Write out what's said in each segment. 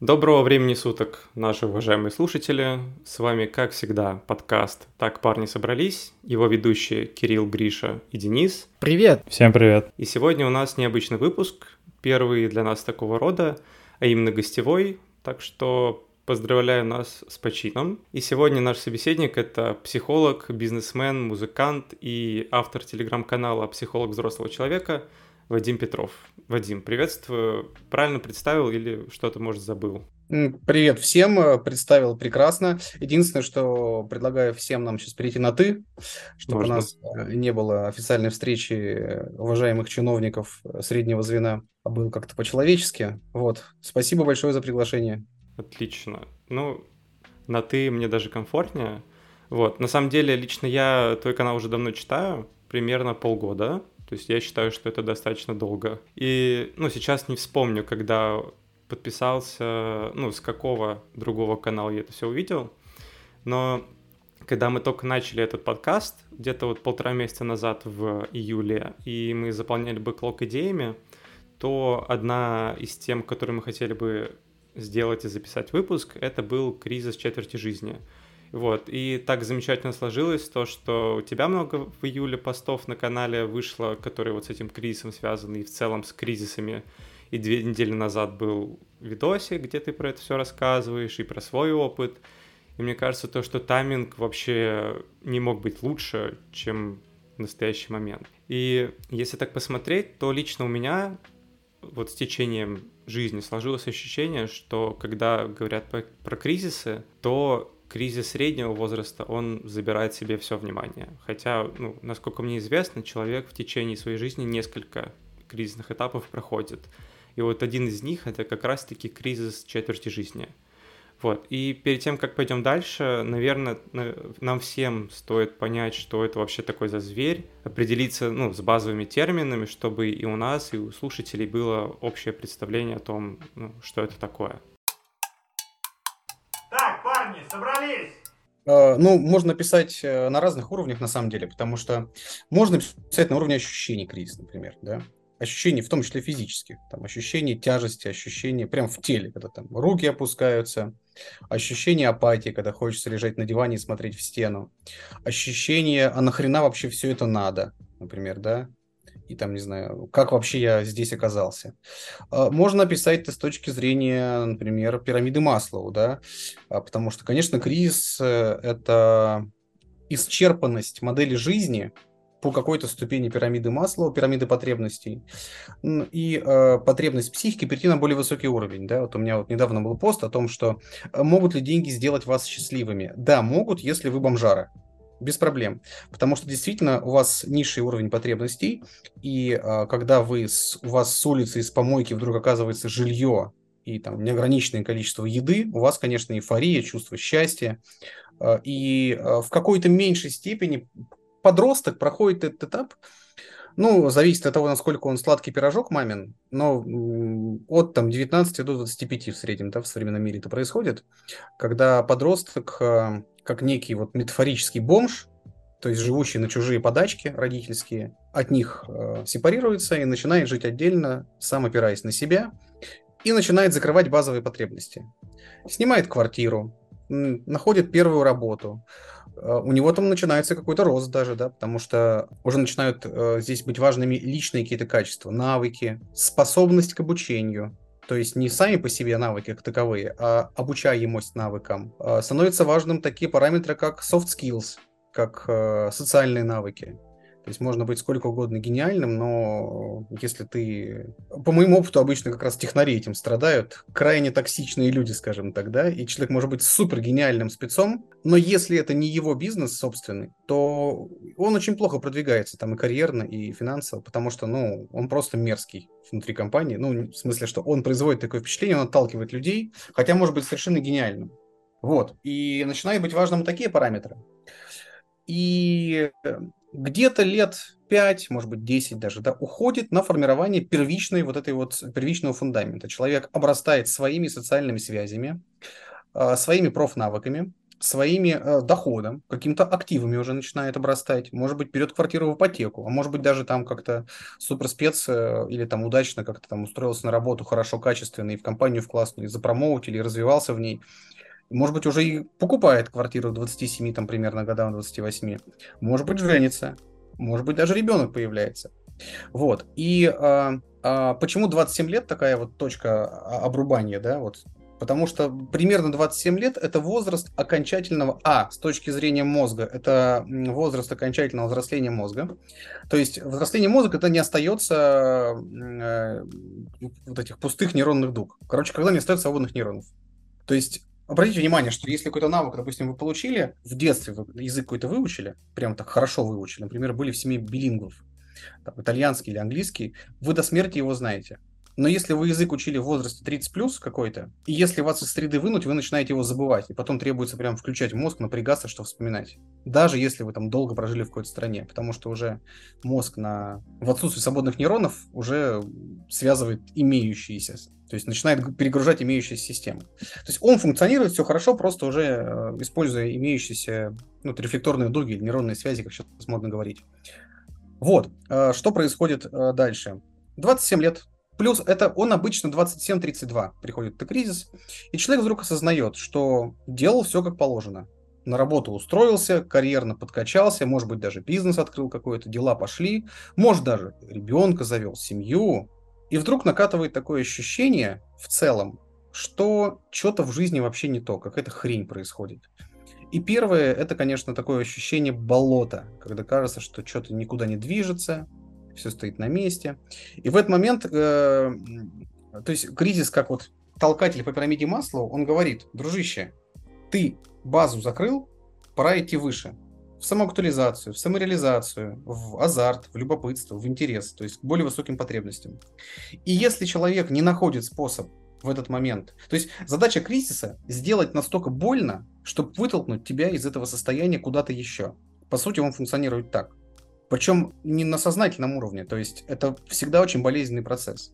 Доброго времени суток, наши уважаемые слушатели. С вами, как всегда, подкаст «Так парни собрались». Его ведущие Кирилл, Гриша и Денис. Привет! Всем привет! И сегодня у нас необычный выпуск, первый для нас такого рода, а именно гостевой. Так что поздравляю нас с почином. И сегодня наш собеседник — это психолог, бизнесмен, музыкант и автор телеграм-канала «Психолог взрослого человека» Вадим Петров. Вадим, приветствую. Правильно представил или что-то, может, забыл? Привет всем, э, представил прекрасно. Единственное, что предлагаю всем нам сейчас перейти на «ты», чтобы Можно. у нас э, не было официальной встречи э, уважаемых чиновников среднего звена, а был как-то по-человечески. Вот. Спасибо большое за приглашение. Отлично. Ну, на «ты» мне даже комфортнее. Вот. На самом деле, лично я твой канал уже давно читаю, примерно полгода. То есть я считаю, что это достаточно долго. И, ну, сейчас не вспомню, когда подписался, ну, с какого другого канала я это все увидел. Но когда мы только начали этот подкаст, где-то вот полтора месяца назад в июле, и мы заполняли бэклог идеями, то одна из тем, которые мы хотели бы сделать и записать выпуск, это был кризис четверти жизни. Вот, и так замечательно сложилось то, что у тебя много в июле постов на канале вышло, которые вот с этим кризисом связаны, и в целом с кризисами. И две недели назад был видосик, где ты про это все рассказываешь, и про свой опыт. И мне кажется, то, что тайминг вообще не мог быть лучше, чем в настоящий момент. И если так посмотреть, то лично у меня вот с течением жизни сложилось ощущение, что когда говорят про, про кризисы, то кризис среднего возраста, он забирает себе все внимание. Хотя, ну, насколько мне известно, человек в течение своей жизни несколько кризисных этапов проходит. И вот один из них это как раз-таки кризис четверти жизни. Вот. И перед тем, как пойдем дальше, наверное, нам всем стоит понять, что это вообще такой за зверь, определиться ну, с базовыми терминами, чтобы и у нас, и у слушателей было общее представление о том, ну, что это такое собрались! Э, ну, можно писать э, на разных уровнях, на самом деле, потому что можно писать на уровне ощущений кризиса, например, да, ощущений, в том числе физических, там, ощущение тяжести, ощущение прям в теле, когда там руки опускаются, ощущение апатии, когда хочется лежать на диване и смотреть в стену, ощущение, а нахрена вообще все это надо, например, да, и там, не знаю, как вообще я здесь оказался. А, можно описать это с точки зрения, например, пирамиды Маслоу, да, а, потому что, конечно, кризис э, – это исчерпанность модели жизни по какой-то ступени пирамиды Маслоу, пирамиды потребностей, и э, потребность психики перейти на более высокий уровень. Да? Вот у меня вот недавно был пост о том, что э, могут ли деньги сделать вас счастливыми. Да, могут, если вы бомжара без проблем. Потому что действительно у вас низший уровень потребностей, и а, когда вы с, у вас с улицы, из помойки вдруг оказывается жилье и там неограниченное количество еды, у вас, конечно, эйфория, чувство счастья. А, и а, в какой-то меньшей степени подросток проходит этот этап, ну, зависит от того, насколько он сладкий пирожок мамин, но от там 19 до 25 в среднем, да, в современном мире это происходит, когда подросток а, как некий вот метафорический бомж, то есть живущий на чужие подачки родительские, от них э, сепарируется и начинает жить отдельно, сам опираясь на себя, и начинает закрывать базовые потребности. Снимает квартиру, находит первую работу, э, у него там начинается какой-то рост даже, да, потому что уже начинают э, здесь быть важными личные какие-то качества, навыки, способность к обучению, то есть не сами по себе навыки как таковые, а обучаемость навыкам, а становятся важным такие параметры, как soft skills, как э, социальные навыки. То есть можно быть сколько угодно гениальным, но если ты... По моему опыту обычно как раз технари этим страдают. Крайне токсичные люди, скажем так, да? И человек может быть супер гениальным спецом, но если это не его бизнес собственный, то он очень плохо продвигается там и карьерно, и финансово, потому что, ну, он просто мерзкий внутри компании. Ну, в смысле, что он производит такое впечатление, он отталкивает людей, хотя может быть совершенно гениальным. Вот. И начинают быть важным такие параметры. И где-то лет 5, может быть 10 даже, да, уходит на формирование первичной вот этой вот первичного фундамента. Человек обрастает своими социальными связями, а, своими профнавыками, своими э, доходом, каким-то активами уже начинает обрастать, может быть, берет квартиру в ипотеку, а может быть, даже там как-то суперспец э, или там удачно как-то там устроился на работу хорошо, качественно, и в компанию в классную, и запромоутили, и развивался в ней. Может быть, уже и покупает квартиру 27, там, примерно, годам 28. Может быть, женится. Может быть, даже ребенок появляется. Вот. И а, а, почему 27 лет такая вот точка обрубания, да, вот Потому что примерно 27 лет – это возраст окончательного, а, с точки зрения мозга, это возраст окончательного взросления мозга. То есть взросление мозга – это не остается э, вот этих пустых нейронных дуг. Короче, когда не остается свободных нейронов. То есть Обратите внимание, что если какой-то навык, допустим, вы получили, в детстве вы язык какой-то выучили, прям так хорошо выучили, например, были в семье билингвов, там, итальянский или английский, вы до смерти его знаете. Но если вы язык учили в возрасте 30 плюс какой-то, и если вас из среды вынуть, вы начинаете его забывать, и потом требуется прям включать мозг, напрягаться, что вспоминать. Даже если вы там долго прожили в какой-то стране, потому что уже мозг на... в отсутствии свободных нейронов уже связывает имеющиеся то есть начинает перегружать имеющиеся системы. То есть он функционирует все хорошо, просто уже э, используя имеющиеся ну, рефлекторные дуги или нейронные связи, как сейчас модно говорить. Вот, э, что происходит э, дальше. 27 лет Плюс это он обычно 27-32 приходит на кризис, и человек вдруг осознает, что делал все как положено. На работу устроился, карьерно подкачался, может быть, даже бизнес открыл какой-то, дела пошли, может, даже ребенка завел, семью. И вдруг накатывает такое ощущение в целом, что что-то в жизни вообще не то, какая-то хрень происходит. И первое, это, конечно, такое ощущение болота, когда кажется, что что-то никуда не движется, все стоит на месте. И в этот момент, э, то есть кризис, как вот толкатель по пирамиде масла, он говорит, дружище, ты базу закрыл, пора идти выше. В самоактуализацию, в самореализацию, в азарт, в любопытство, в интерес, то есть к более высоким потребностям. И если человек не находит способ в этот момент. То есть задача кризиса сделать настолько больно, чтобы вытолкнуть тебя из этого состояния куда-то еще. По сути, он функционирует так. Причем не на сознательном уровне, то есть это всегда очень болезненный процесс.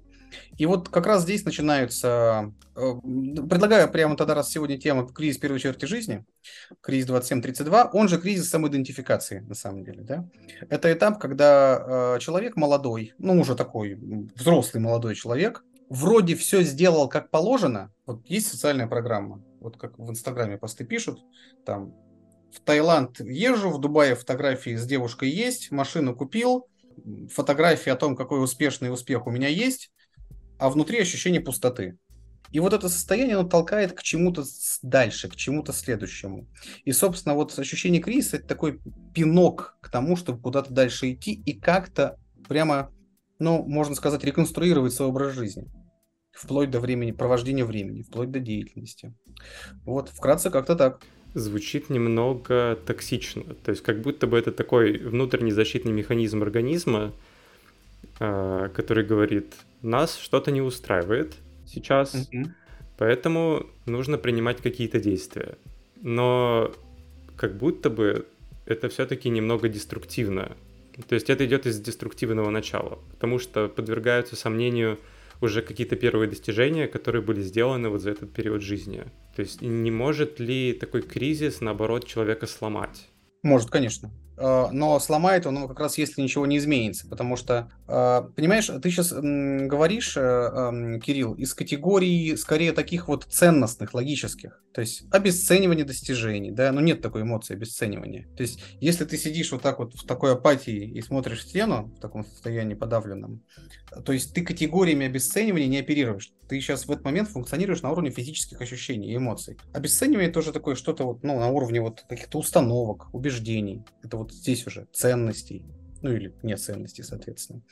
И вот как раз здесь начинаются... Э, предлагаю прямо тогда, раз сегодня тема кризис первой черти жизни, кризис 2732, он же кризис самоидентификации, на самом деле. Да? Это этап, когда э, человек молодой, ну уже такой взрослый молодой человек, вроде все сделал как положено. Вот есть социальная программа, вот как в Инстаграме посты пишут, там в Таиланд езжу, в Дубае фотографии с девушкой есть, машину купил, фотографии о том, какой успешный успех у меня есть, а внутри ощущение пустоты. И вот это состояние, оно толкает к чему-то дальше, к чему-то следующему. И, собственно, вот ощущение кризиса – это такой пинок к тому, чтобы куда-то дальше идти и как-то прямо, ну, можно сказать, реконструировать свой образ жизни. Вплоть до времени, провождения времени, вплоть до деятельности. Вот, вкратце как-то так звучит немного токсично. То есть как будто бы это такой внутренний защитный механизм организма, а, который говорит, нас что-то не устраивает сейчас, mm-hmm. поэтому нужно принимать какие-то действия. Но как будто бы это все-таки немного деструктивно. То есть это идет из деструктивного начала, потому что подвергаются сомнению уже какие-то первые достижения, которые были сделаны вот за этот период жизни. То есть не может ли такой кризис, наоборот, человека сломать? Может, конечно. Э, но сломает он его как раз, если ничего не изменится. Потому что, э, понимаешь, ты сейчас говоришь, э, эм, Кирилл, из категории скорее таких вот ценностных, логических. То есть обесценивание достижений, да, но нет такой эмоции обесценивания. То есть если ты сидишь вот так вот в такой апатии и смотришь в стену, в таком состоянии подавленном, то есть ты категориями обесценивания не оперируешь. Ты сейчас в этот момент функционируешь на уровне физических ощущений и эмоций. Обесценивание тоже такое что-то вот, ну, на уровне вот каких-то установок, убеждений. Это вот здесь уже ценностей. Ну или не ценностей, соответственно.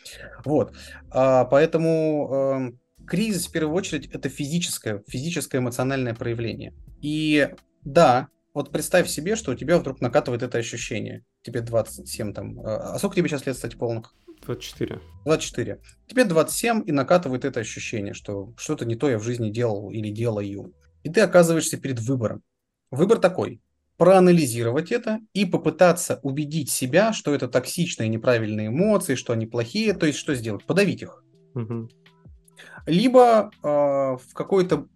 Вот. А, поэтому э, кризис в первую очередь это физическое, физическое эмоциональное проявление. И да, вот представь себе, что у тебя вдруг накатывает это ощущение. Тебе 27 там. А, а сколько тебе сейчас лет, кстати, полных? 24. 24. Тебе 27 и накатывает это ощущение, что что-то не то я в жизни делал или делаю. И ты оказываешься перед выбором. Выбор такой. Проанализировать это и попытаться убедить себя, что это токсичные неправильные эмоции, что они плохие. То есть что сделать? Подавить их. Угу. Либо э, в какой-то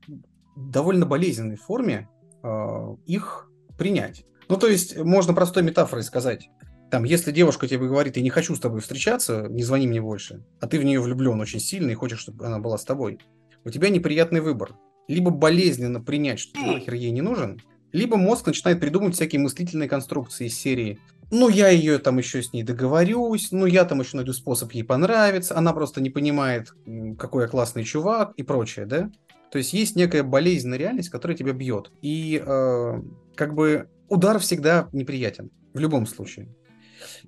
довольно болезненной форме э, их принять. Ну, то есть, можно простой метафорой сказать. Там, если девушка тебе говорит, я не хочу с тобой встречаться, не звони мне больше, а ты в нее влюблен очень сильно и хочешь, чтобы она была с тобой, у тебя неприятный выбор. Либо болезненно принять, что ты нахер ей не нужен, либо мозг начинает придумывать всякие мыслительные конструкции из серии ну, я ее там еще с ней договорюсь, ну, я там еще найду способ ей понравиться, она просто не понимает, какой я классный чувак и прочее, да? То есть есть некая болезненная реальность, которая тебя бьет. И э, как бы удар всегда неприятен, в любом случае.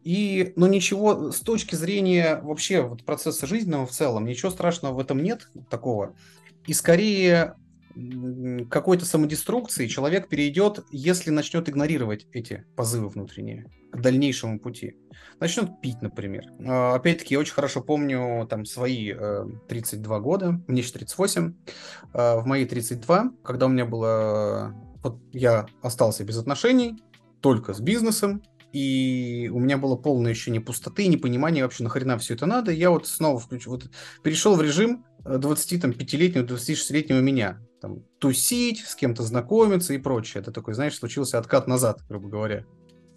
И, но ничего, с точки зрения вообще вот процесса жизненного в целом, ничего страшного в этом нет такого. И скорее какой-то самодеструкции человек перейдет, если начнет игнорировать эти позывы внутренние к дальнейшему пути. Начнет пить, например. А, опять-таки, я очень хорошо помню там свои 32 э, года, мне еще 38. А, в мои 32, когда у меня было... Вот я остался без отношений, только с бизнесом, и у меня было полное ощущение пустоты, непонимания вообще, нахрена все это надо. Я вот снова включил, вот перешел в режим 25-летнего, 26-летнего меня. Там, тусить, с кем-то знакомиться и прочее. Это такой, знаешь, случился откат назад, грубо говоря.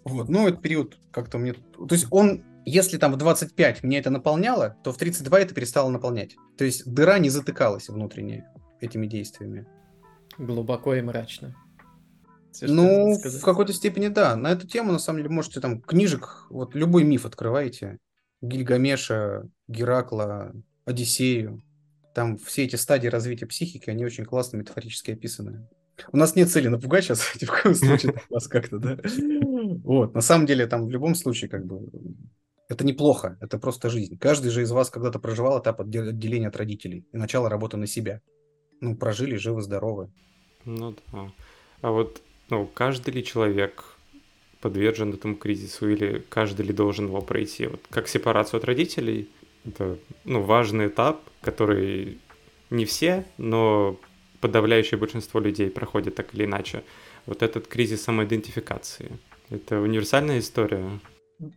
Вот, ну, этот период как-то мне... То есть он, если там в 25 мне это наполняло, то в 32 это перестало наполнять. То есть дыра не затыкалась внутренне этими действиями. Глубоко и мрачно. Ну, в какой-то степени да. На эту тему, на самом деле, можете там книжек, вот любой миф открываете. Гильгамеша, Геракла, Одиссею. Там все эти стадии развития психики, они очень классно метафорически описаны. У нас нет цели напугать сейчас, в коем случае вас как-то, да. Вот, на самом деле, там в любом случае, как бы, это неплохо, это просто жизнь. Каждый же из вас когда-то проживал этап отделения от родителей и начало работы на себя. Ну, прожили, живы, здоровы. Ну да. А вот ну, каждый ли человек подвержен этому кризису или каждый ли должен его пройти? Вот как сепарацию от родителей, это ну, важный этап, который не все, но подавляющее большинство людей проходит так или иначе. Вот этот кризис самоидентификации. Это универсальная история.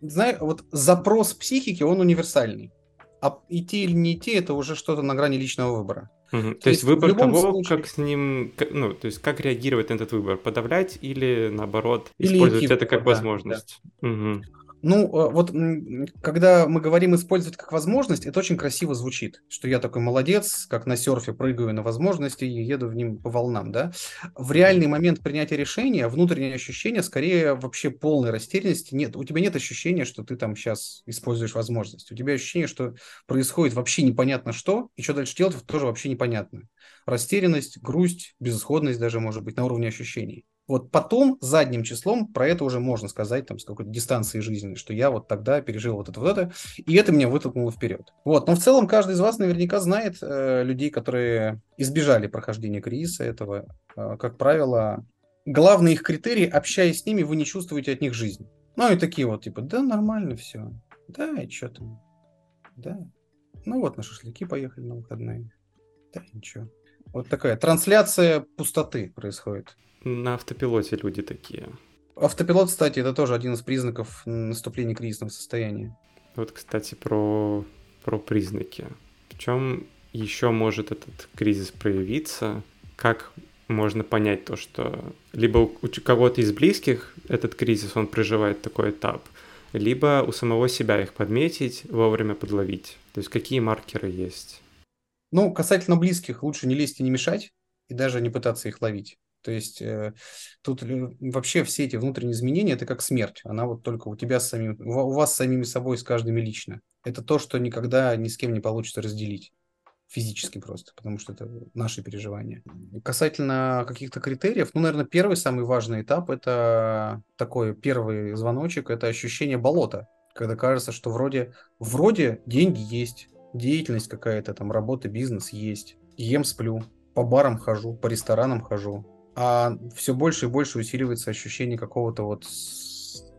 Знаешь, вот запрос психики, он универсальный. А идти или не идти, это уже что-то на грани личного выбора. Угу. То, то есть выбор того, случае... как с ним, ну, то есть как реагировать на этот выбор, подавлять или наоборот или использовать это как да, возможность. Да. Угу. Ну, э, вот когда мы говорим использовать как возможность, это очень красиво звучит, что я такой молодец, как на серфе прыгаю на возможности и еду в ним по волнам, да. В реальный момент принятия решения внутреннее ощущение скорее вообще полной растерянности нет. У тебя нет ощущения, что ты там сейчас используешь возможность. У тебя ощущение, что происходит вообще непонятно что, и что дальше делать тоже вообще непонятно. Растерянность, грусть, безысходность даже может быть на уровне ощущений. Вот потом задним числом про это уже можно сказать там с какой-то дистанции жизни, что я вот тогда пережил вот это вот это, и это меня вытолкнуло вперед. Вот, но в целом каждый из вас наверняка знает э, людей, которые избежали прохождения кризиса этого. Э, как правило, главный их критерий, общаясь с ними, вы не чувствуете от них жизнь. Ну и такие вот типа, да, нормально все, да, и что там, да. Ну вот на шашлыки поехали на выходные, да, ничего. Вот такая трансляция пустоты происходит на автопилоте люди такие. Автопилот, кстати, это тоже один из признаков наступления кризисного состояния. Вот, кстати, про, про признаки. В чем еще может этот кризис проявиться? Как можно понять то, что либо у кого-то из близких этот кризис, он проживает такой этап, либо у самого себя их подметить, вовремя подловить. То есть какие маркеры есть? Ну, касательно близких, лучше не лезть и не мешать, и даже не пытаться их ловить. То есть э, тут вообще все эти внутренние изменения это как смерть. Она вот только у тебя с самим, у вас с самими собой, с каждыми лично. Это то, что никогда ни с кем не получится разделить физически просто, потому что это наши переживания. Касательно каких-то критериев, ну, наверное, первый самый важный этап это такой первый звоночек, это ощущение болота, когда кажется, что вроде, вроде деньги есть, деятельность какая-то, там работа, бизнес есть, ем, сплю, по барам хожу, по ресторанам хожу, а все больше и больше усиливается ощущение какого-то вот,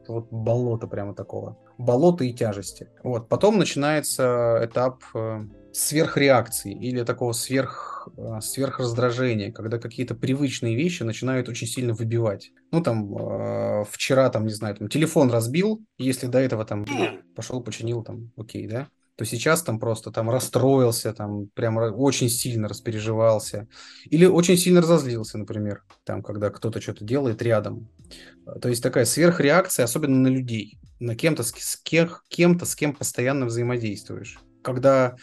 вот болота прямо такого. Болота и тяжести. Вот. Потом начинается этап э, сверхреакции или такого сверх, э, сверхраздражения, когда какие-то привычные вещи начинают очень сильно выбивать. Ну, там, э, вчера, там, не знаю, там, телефон разбил, если до этого там пошел, починил, там, окей, да? То сейчас там просто там расстроился, там прям очень сильно распереживался. Или очень сильно разозлился, например, там, когда кто-то что-то делает рядом. То есть такая сверхреакция, особенно на людей, на кем-то, с, кем, кем-то, с кем постоянно взаимодействуешь когда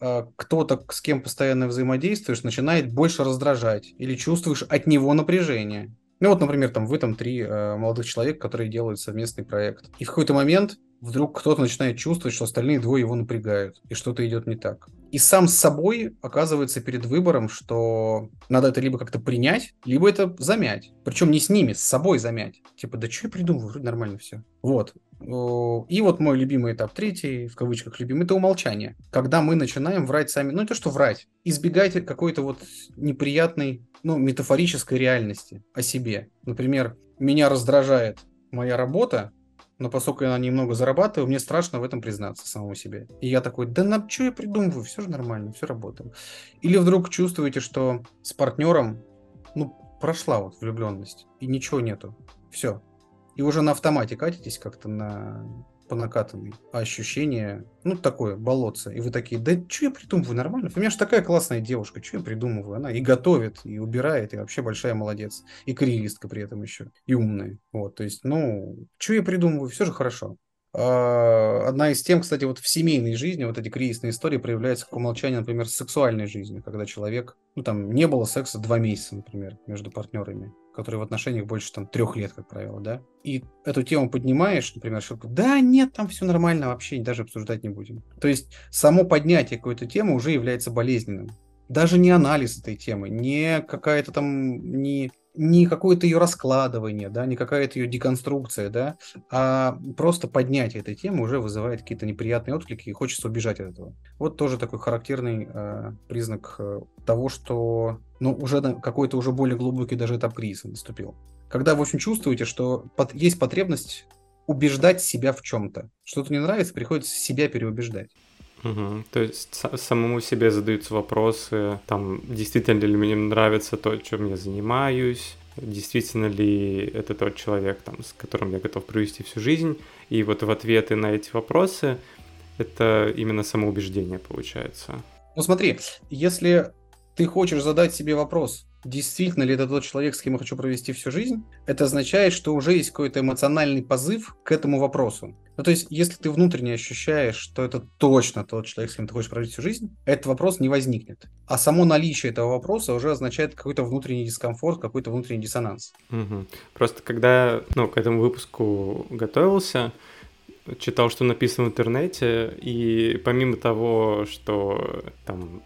э, кто-то, с кем постоянно взаимодействуешь, начинает больше раздражать или чувствуешь от него напряжение. Ну вот, например, там вы там три э, молодых человека, которые делают совместный проект. И в какой-то момент вдруг кто-то начинает чувствовать, что остальные двое его напрягают, и что-то идет не так. И сам с собой оказывается перед выбором, что надо это либо как-то принять, либо это замять. Причем не с ними, с собой замять. Типа, да что я придумываю, вроде нормально все. Вот. И вот мой любимый этап третий, в кавычках любимый, это умолчание. Когда мы начинаем врать сами, ну не то что врать, избегать какой-то вот неприятной, ну, метафорической реальности о себе. Например, меня раздражает моя работа, но поскольку я немного зарабатываю, мне страшно в этом признаться самому себе. И я такой, да на что я придумываю, все же нормально, все работает. Или вдруг чувствуете, что с партнером, ну, прошла вот влюбленность, и ничего нету. Все. И уже на автомате катитесь как-то на по накатанной. А ощущение, ну, такое, болотце. И вы такие, да что я придумываю, нормально? У меня же такая классная девушка, что я придумываю? Она и готовит, и убирает, и вообще большая молодец. И карьеристка при этом еще, и умная. Вот, то есть, ну, что я придумываю, все же хорошо. А, одна из тем, кстати, вот в семейной жизни, вот эти кризисные истории проявляются как умолчание, например, с сексуальной жизнью, когда человек, ну, там, не было секса два месяца, например, между партнерами которые в отношениях больше там трех лет, как правило, да, и эту тему поднимаешь, например, что да, нет, там все нормально, вообще даже обсуждать не будем. То есть само поднятие какой-то темы уже является болезненным. Даже не анализ этой темы, не какая-то там, не не какое-то ее раскладывание, да, не какая-то ее деконструкция, да, а просто поднятие этой темы уже вызывает какие-то неприятные отклики и хочется убежать от этого. Вот тоже такой характерный э, признак э, того, что ну, уже какой-то уже более глубокий даже этап кризиса наступил. Когда, в общем, чувствуете, что под, есть потребность убеждать себя в чем-то. Что-то не нравится, приходится себя переубеждать. Угу. То есть самому себе задаются вопросы, там, действительно ли мне нравится то, чем я занимаюсь, действительно ли это тот человек, там, с которым я готов провести всю жизнь. И вот в ответы на эти вопросы это именно самоубеждение получается. Ну смотри, если ты хочешь задать себе вопрос, действительно ли это тот человек, с кем я хочу провести всю жизнь, это означает, что уже есть какой-то эмоциональный позыв к этому вопросу. Ну, то есть, если ты внутренне ощущаешь, что это точно тот человек, с кем ты хочешь провести всю жизнь, этот вопрос не возникнет. А само наличие этого вопроса уже означает какой-то внутренний дискомфорт, какой-то внутренний диссонанс. Угу. Просто когда ну, к этому выпуску готовился, читал, что написано в интернете, и помимо того, что там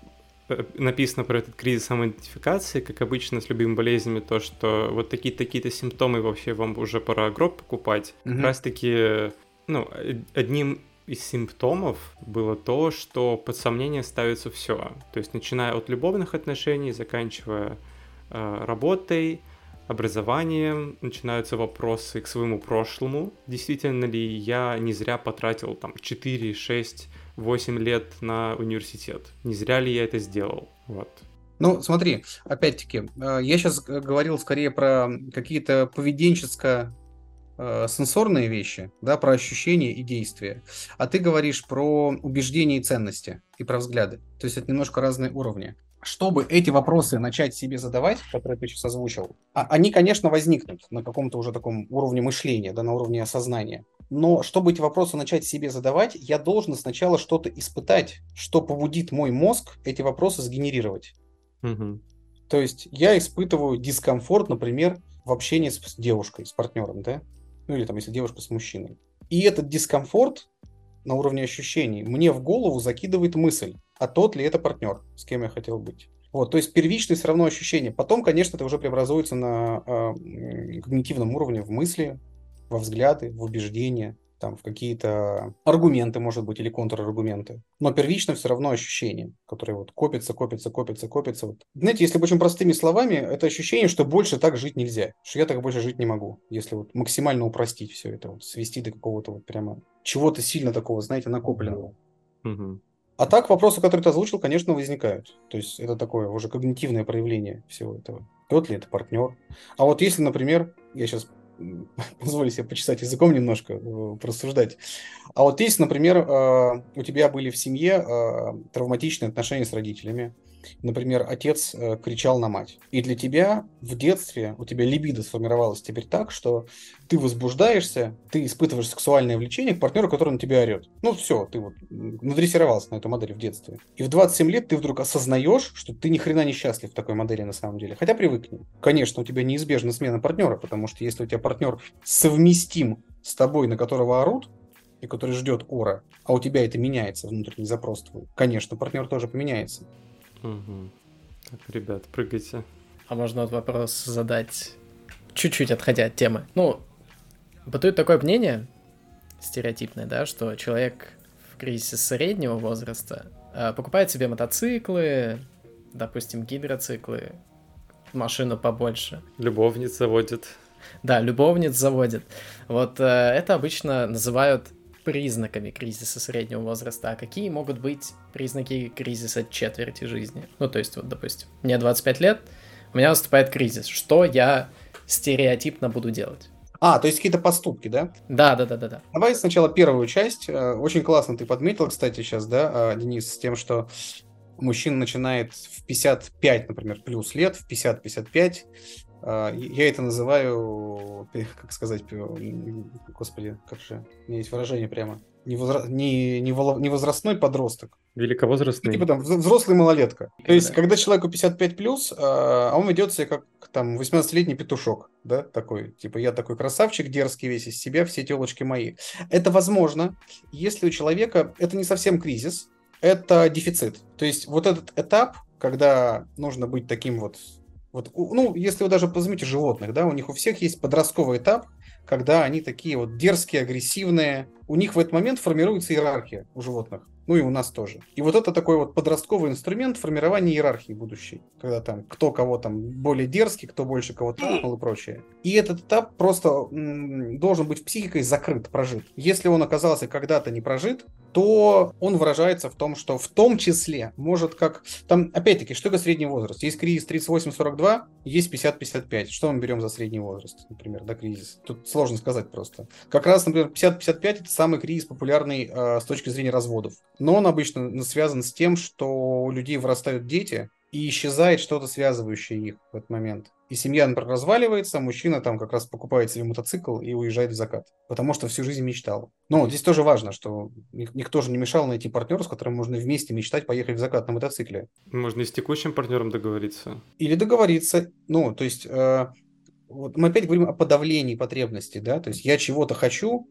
написано про этот кризис самоидентификации, как обычно с любыми болезнями, то, что вот такие-такие-то симптомы вообще вам уже пора гроб покупать. Угу. Как раз-таки, ну, одним из симптомов было то, что под сомнение ставится все. То есть начиная от любовных отношений, заканчивая э, работой, образованием, начинаются вопросы к своему прошлому. Действительно ли я не зря потратил там 4-6 8 лет на университет. Не зря ли я это сделал? Вот. Ну, смотри, опять-таки, э, я сейчас говорил скорее про какие-то поведенческо э, сенсорные вещи, да, про ощущения и действия. А ты говоришь про убеждения и ценности, и про взгляды. То есть это немножко разные уровни чтобы эти вопросы начать себе задавать, которые ты сейчас озвучил, а, они, конечно, возникнут на каком-то уже таком уровне мышления, да, на уровне осознания. Но чтобы эти вопросы начать себе задавать, я должен сначала что-то испытать, что побудит мой мозг эти вопросы сгенерировать. Угу. То есть я испытываю дискомфорт, например, в общении с девушкой, с партнером, да? Ну или там, если девушка с мужчиной. И этот дискомфорт на уровне ощущений мне в голову закидывает мысль, а тот ли это партнер, с кем я хотел быть. Вот, то есть первичное все равно ощущение. Потом, конечно, это уже преобразуется на э, когнитивном уровне в мысли, во взгляды, в убеждения, там, в какие-то аргументы, может быть, или контраргументы. Но первично все равно ощущение, которое вот копится, копится, копится, копится. Вот. Знаете, если очень простыми словами, это ощущение, что больше так жить нельзя, что я так больше жить не могу, если вот максимально упростить все это, вот, свести до какого-то вот прямо чего-то сильно такого, знаете, накопленного. Угу. А так вопросы, которые ты озвучил, конечно, возникают. То есть это такое уже когнитивное проявление всего этого. Тот ли это партнер? А вот если, например, я сейчас позволю себе почесать языком немножко, э, порассуждать. А вот если, например, э, у тебя были в семье э, травматичные отношения с родителями, Например, отец э, кричал на мать. И для тебя в детстве у тебя либидо сформировалось теперь так, что ты возбуждаешься, ты испытываешь сексуальное влечение к партнеру, который на тебя орет. Ну все, ты вот надресировался на эту модель в детстве. И в 27 лет ты вдруг осознаешь, что ты ни хрена не счастлив в такой модели на самом деле. Хотя привыкни. Конечно, у тебя неизбежна смена партнера, потому что если у тебя партнер совместим с тобой, на которого орут, и который ждет ора, а у тебя это меняется, внутренний запрос твой, конечно, партнер тоже поменяется. Угу. Так, ребят, прыгайте. А можно вот вопрос задать, чуть-чуть отходя от темы. Ну, бытует такое мнение, стереотипное, да, что человек в кризисе среднего возраста э, покупает себе мотоциклы, допустим, гидроциклы, машину побольше. Любовниц заводит. Да, любовниц заводит. Вот э, это обычно называют признаками кризиса среднего возраста, а какие могут быть признаки кризиса четверти жизни. Ну, то есть, вот, допустим, мне 25 лет, у меня наступает кризис. Что я стереотипно буду делать? А, то есть какие-то поступки, да? Да, да, да, да, да. Давай сначала первую часть. Э, очень классно ты подметил, кстати, сейчас, да, э, Денис, с тем, что мужчина начинает в 55, например, плюс лет, в 50-55 а, я это называю, как сказать, господи, как же, у меня есть выражение прямо, не, возра... не, не, не возрастной подросток. Великовозрастный. Типа там взрослый малолетка. То есть, когда человеку 55 плюс, а, а он ведет себя как там 18-летний петушок, да, такой, типа я такой красавчик, дерзкий весь из себя, все телочки мои. Это возможно, если у человека, это не совсем кризис, это дефицит. То есть вот этот этап, когда нужно быть таким вот вот, ну, если вы даже возьмите животных, да, у них у всех есть подростковый этап, когда они такие вот дерзкие, агрессивные. У них в этот момент формируется иерархия у животных ну и у нас тоже. И вот это такой вот подростковый инструмент формирования иерархии будущей, когда там кто кого там более дерзкий, кто больше кого трахнул и прочее. И этот этап просто м, должен быть психикой закрыт, прожит. Если он оказался когда-то не прожит, то он выражается в том, что в том числе может как... Там, опять-таки, что это средний возраст? Есть кризис 38-42, есть 50-55. Что мы берем за средний возраст, например, да, кризис? Тут сложно сказать просто. Как раз, например, 50-55 это самый кризис популярный э, с точки зрения разводов но он обычно связан с тем, что у людей вырастают дети, и исчезает что-то связывающее их в этот момент. И семья, например, разваливается, а мужчина там как раз покупает себе мотоцикл и уезжает в закат, потому что всю жизнь мечтал. Но здесь тоже важно, что никто же не мешал найти партнера, с которым можно вместе мечтать поехать в закат на мотоцикле. Можно и с текущим партнером договориться. Или договориться. Ну, то есть, э, вот мы опять говорим о подавлении потребностей, да, то есть я чего-то хочу,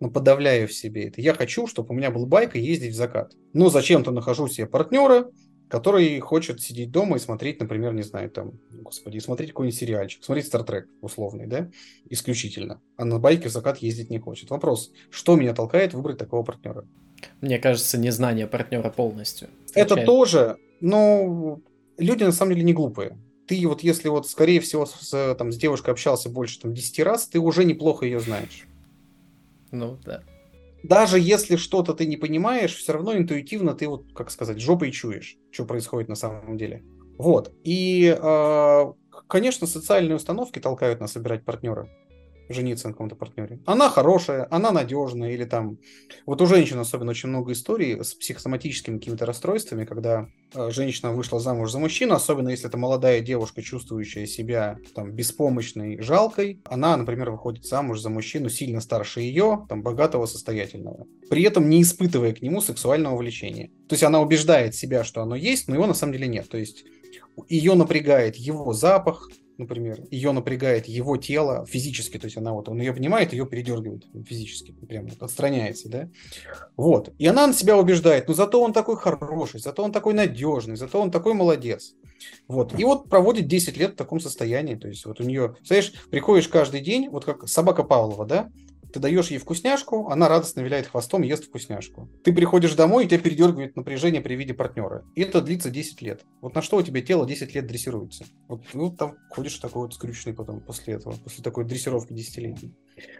но подавляю в себе это. Я хочу, чтобы у меня был байк и ездить в закат. Но зачем-то нахожу себе партнера, который хочет сидеть дома и смотреть, например, не знаю, там, господи, смотреть какой-нибудь сериальчик, смотреть Стартрек условный, да, исключительно. А на байке в закат ездить не хочет. Вопрос, что меня толкает выбрать такого партнера? Мне кажется, незнание партнера полностью. Это тоже, но люди на самом деле не глупые. Ты вот, если вот, скорее всего, с, там, с девушкой общался больше там, 10 раз, ты уже неплохо ее знаешь. Ну, да. Даже если что-то ты не понимаешь, все равно интуитивно ты вот, как сказать, жопой чуешь, что происходит на самом деле. Вот. И, э, конечно, социальные установки толкают нас выбирать партнера жениться на каком-то партнере. Она хорошая, она надежная, или там... Вот у женщин особенно очень много историй с психосоматическими какими-то расстройствами, когда э, женщина вышла замуж за мужчину, особенно если это молодая девушка, чувствующая себя там беспомощной, жалкой. Она, например, выходит замуж за мужчину сильно старше ее, там, богатого, состоятельного. При этом не испытывая к нему сексуального влечения. То есть она убеждает себя, что оно есть, но его на самом деле нет. То есть ее напрягает его запах, например, ее напрягает его тело физически, то есть она вот, он ее обнимает, ее передергивает физически, прям вот отстраняется, да, вот, и она на себя убеждает, ну зато он такой хороший, зато он такой надежный, зато он такой молодец, вот, и вот проводит 10 лет в таком состоянии, то есть вот у нее, знаешь, приходишь каждый день, вот как собака Павлова, да, ты даешь ей вкусняшку, она радостно виляет хвостом ест вкусняшку. Ты приходишь домой, и тебя передергивает напряжение при виде партнера. И это длится 10 лет. Вот на что у тебя тело 10 лет дрессируется? Вот ну, там ходишь такой вот скрюченный потом после этого, после такой дрессировки десятилетней.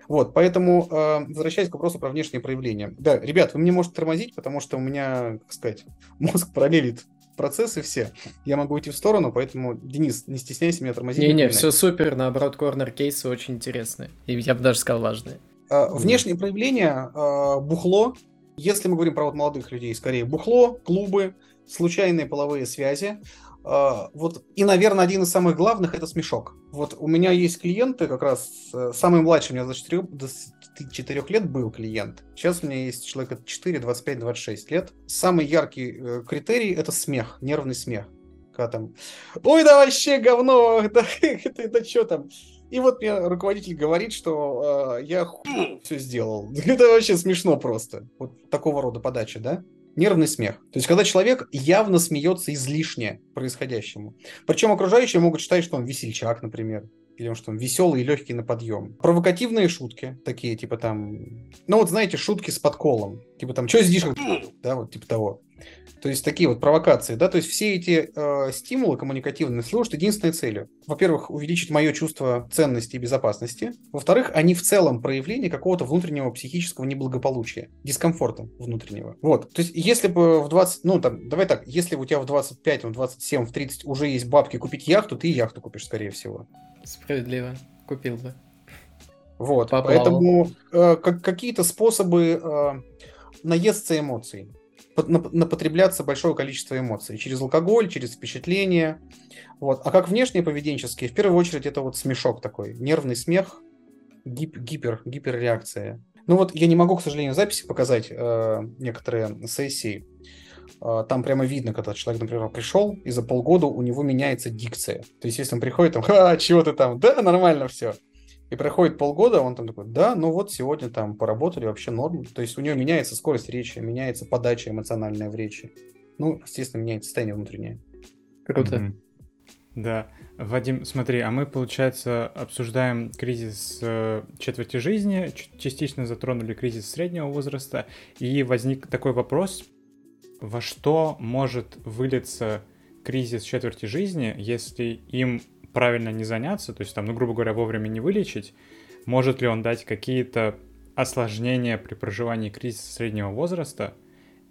Вот, поэтому, э, возвращаясь к вопросу про внешние проявления. Да, ребят, вы мне можете тормозить, потому что у меня, как сказать, мозг параллелит процессы все. Я могу идти в сторону, поэтому, Денис, не стесняйся меня тормозить. Не-не, все супер, наоборот, корнер-кейсы очень интересные. И я бы даже сказал важные. А, внешние проявления, а, бухло, если мы говорим про вот молодых людей, скорее бухло, клубы, случайные половые связи, а, вот, и, наверное, один из самых главных это смешок. Вот у меня есть клиенты, как раз э, самый младший у меня за 4, 4 лет был клиент. Сейчас у меня есть человек от 4, 25, 26 лет. Самый яркий э, критерий это смех, нервный смех. Когда там, ой, да вообще говно, да это, это что там? И вот мне руководитель говорит, что э, я ху все сделал. Это вообще смешно просто. Вот такого рода подача, да? Нервный смех. То есть, когда человек явно смеется излишне происходящему. Причем окружающие могут считать, что он весельчак, например. Или он что он веселый и легкий на подъем. Провокативные шутки, такие, типа там... Ну вот знаете, шутки с подколом. Типа там, что сидишь? Да, вот типа того. То есть такие вот провокации, да, то есть все эти э, стимулы коммуникативные служат единственной целью. Во-первых, увеличить мое чувство ценности и безопасности. Во-вторых, они в целом проявление какого-то внутреннего психического неблагополучия, дискомфорта внутреннего. Вот, то есть если бы в 20, ну там, давай так, если у тебя в 25, в 27, в 30 уже есть бабки купить яхту, ты яхту купишь, скорее всего. Справедливо, купил бы. Вот, Поплавал. поэтому э, как, какие-то способы э, наесться эмоций напотребляться большое количество эмоций через алкоголь, через впечатление. Вот. А как внешние поведенческие, в первую очередь это вот смешок такой, нервный смех, гип, гипер, гиперреакция. Ну вот я не могу, к сожалению, записи показать э, некоторые сессии. Э, там прямо видно, когда человек, например, пришел, и за полгода у него меняется дикция. То есть если он приходит, там, ха, чего ты там, да, нормально все. И проходит полгода, он там такой, да, ну вот сегодня там поработали, вообще норм. То есть у него меняется скорость речи, меняется подача эмоциональная в речи. Ну, естественно, меняется состояние внутреннее. Круто. Mm-hmm. Да. Вадим, смотри, а мы, получается, обсуждаем кризис э, четверти жизни, частично затронули кризис среднего возраста, и возник такой вопрос, во что может вылиться кризис четверти жизни, если им правильно не заняться, то есть там, ну, грубо говоря, вовремя не вылечить, может ли он дать какие-то осложнения при проживании кризиса среднего возраста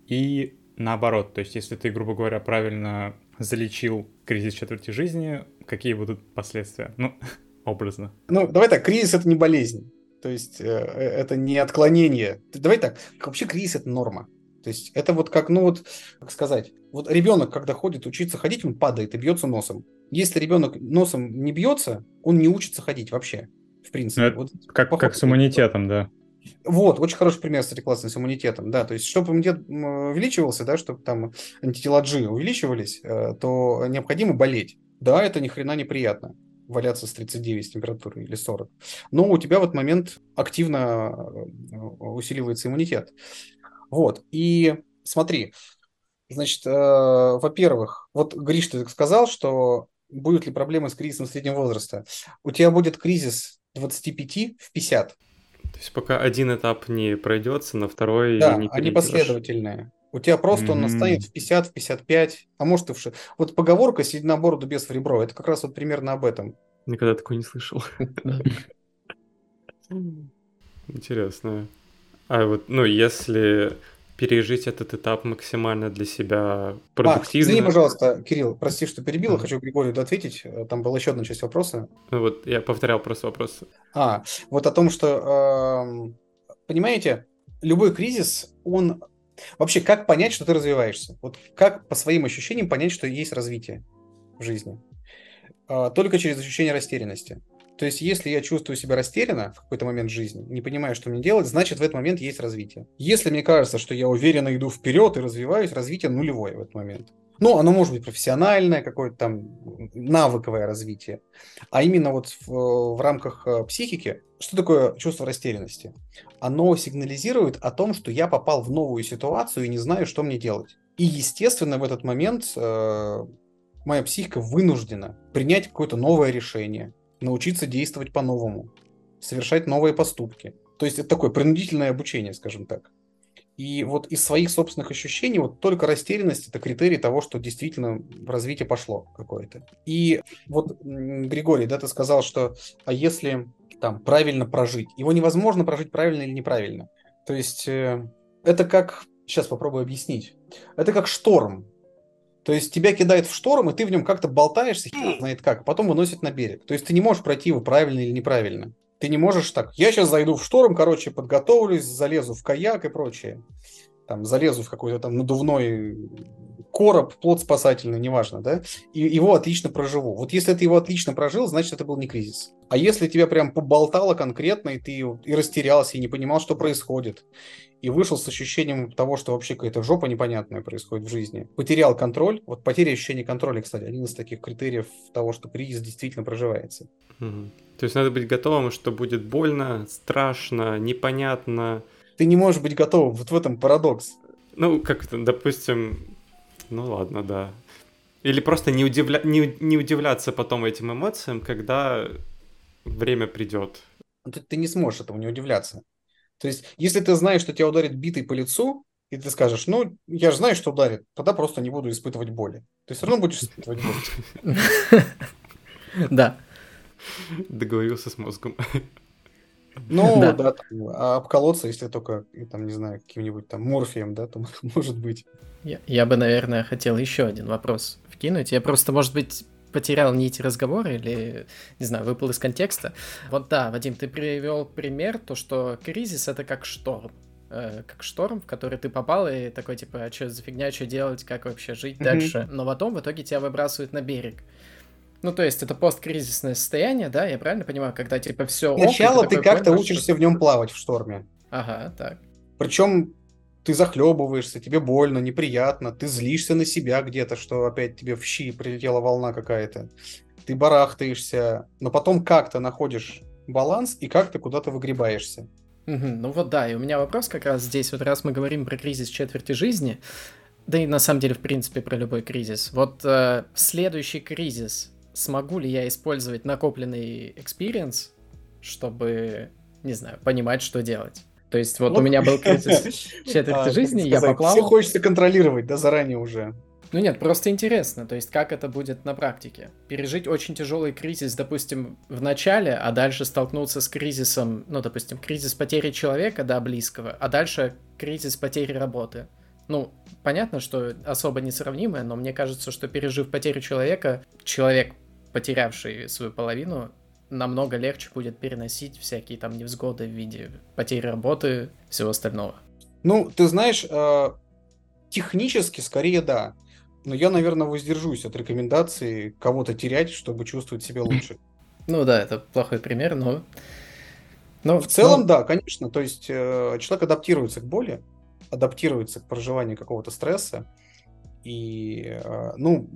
и наоборот, то есть если ты, грубо говоря, правильно залечил кризис четверти жизни, какие будут последствия? Ну, образно. Ну, давай так, кризис — это не болезнь. То есть э, э, это не отклонение. Давай так, вообще кризис — это норма. То есть это вот как, ну вот, как сказать, вот ребенок, когда ходит учиться ходить, он падает и бьется носом. Если ребенок носом не бьется, он не учится ходить вообще, в принципе. Вот, как, как с иммунитетом, да. Вот, очень хороший пример, кстати, классный с иммунитетом, да, то есть, чтобы иммунитет увеличивался, да, чтобы там антитела G увеличивались, э, то необходимо болеть. Да, это ни хрена неприятно, валяться с 39 с температурой или 40. Но у тебя в этот момент активно э, усиливается иммунитет. Вот, и смотри, значит, э, во-первых, вот Гриш, ты сказал, что будут ли проблемы с кризисом среднего возраста. У тебя будет кризис 25 в 50. То есть пока один этап не пройдется, на второй да, не они последовательные. У тебя просто mm-hmm. он настанет в 50, в 55, а может и в 6. Вот поговорка «сидеть на бороду без в ребро» — это как раз вот примерно об этом. Никогда такой не слышал. Интересно. А вот, ну, если пережить этот этап максимально для себя продуктивно. А, извини, пожалуйста, Кирилл, прости, что перебил, mm-hmm. хочу Григорию ответить. Там была еще одна часть вопроса. Ну вот, я повторял просто вопрос. А, вот о том, что, э, понимаете, любой кризис, он... Вообще, как понять, что ты развиваешься? Вот как по своим ощущениям понять, что есть развитие в жизни? Э, только через ощущение растерянности. То есть, если я чувствую себя растерянно в какой-то момент жизни, не понимаю, что мне делать, значит, в этот момент есть развитие. Если мне кажется, что я уверенно иду вперед и развиваюсь, развитие нулевое в этот момент. Ну, оно может быть профессиональное, какое-то там навыковое развитие. А именно вот в, в рамках э, психики, что такое чувство растерянности? Оно сигнализирует о том, что я попал в новую ситуацию и не знаю, что мне делать. И, естественно, в этот момент э, моя психика вынуждена принять какое-то новое решение, научиться действовать по-новому, совершать новые поступки. То есть это такое принудительное обучение, скажем так. И вот из своих собственных ощущений вот только растерянность это критерий того, что действительно развитие пошло какое-то. И вот Григорий, да, ты сказал, что а если там правильно прожить, его невозможно прожить правильно или неправильно. То есть э, это как, сейчас попробую объяснить, это как шторм. То есть тебя кидает в шторм, и ты в нем как-то болтаешься, хер знает как, потом выносит на берег. То есть ты не можешь пройти его правильно или неправильно. Ты не можешь так, я сейчас зайду в шторм, короче, подготовлюсь, залезу в каяк и прочее. Там залезу в какой-то там надувной короб, плод спасательный, неважно, да, и его отлично проживу. Вот если ты его отлично прожил, значит, это был не кризис. А если тебя прям поболтало конкретно, и ты и растерялся, и не понимал, что происходит, и вышел с ощущением того, что вообще какая-то жопа непонятная происходит в жизни, потерял контроль, вот потеря ощущения контроля, кстати, один из таких критериев того, что кризис действительно проживается. Угу. То есть надо быть готовым, что будет больно, страшно, непонятно. Ты не можешь быть готовым, вот в этом парадокс. Ну, как допустим, ну ладно, да. Или просто не, удивля... не, не удивляться потом этим эмоциям, когда время придет. Ну, ты, ты не сможешь этому не удивляться. То есть, если ты знаешь, что тебя ударит битой по лицу, и ты скажешь, ну, я же знаю, что ударит, тогда просто не буду испытывать боли. Ты все равно будешь испытывать боль. Да. Договорился с мозгом. Ну, да, да там, а обколоться, если только, там, не знаю, каким-нибудь там морфием, да, то может быть. Я, я бы, наверное, хотел еще один вопрос вкинуть. Я просто, может быть, потерял нить разговора или, не знаю, выпал из контекста. Вот да, Вадим, ты привел пример, то, что кризис — это как шторм. Э, как шторм, в который ты попал, и такой, типа, а что за фигня, что делать, как вообще жить mm-hmm. дальше. Но потом в итоге тебя выбрасывают на берег. Ну, то есть это посткризисное состояние, да, я правильно понимаю, когда типа все. Сначала ты, как-то учишься в нем плавать в шторме. Ага, так. Причем ты захлебываешься, тебе больно, неприятно, ты злишься на себя где-то, что опять тебе в щи прилетела волна какая-то. Ты барахтаешься, но потом как-то находишь баланс и как-то куда-то выгребаешься. Угу, ну вот да, и у меня вопрос как раз здесь, вот раз мы говорим про кризис четверти жизни, да и на самом деле, в принципе, про любой кризис. Вот э, следующий кризис, смогу ли я использовать накопленный experience, чтобы, не знаю, понимать, что делать? То есть вот, вот. у меня был кризис четверти а, жизни, я поплавал. Все хочется контролировать, да, заранее уже. Ну нет, просто интересно, то есть как это будет на практике. Пережить очень тяжелый кризис, допустим, в начале, а дальше столкнуться с кризисом, ну, допустим, кризис потери человека, да, близкого, а дальше кризис потери работы. Ну, понятно, что особо несравнимое, но мне кажется, что пережив потерю человека, человек, потерявший свою половину, намного легче будет переносить всякие там невзгоды в виде потери работы, всего остального. Ну, ты знаешь, э, технически скорее да. Но я, наверное, воздержусь от рекомендации кого-то терять, чтобы чувствовать себя лучше. Ну да, это плохой пример, но... но в целом, но... да, конечно. То есть э, человек адаптируется к боли, адаптируется к проживанию какого-то стресса. И, э, ну,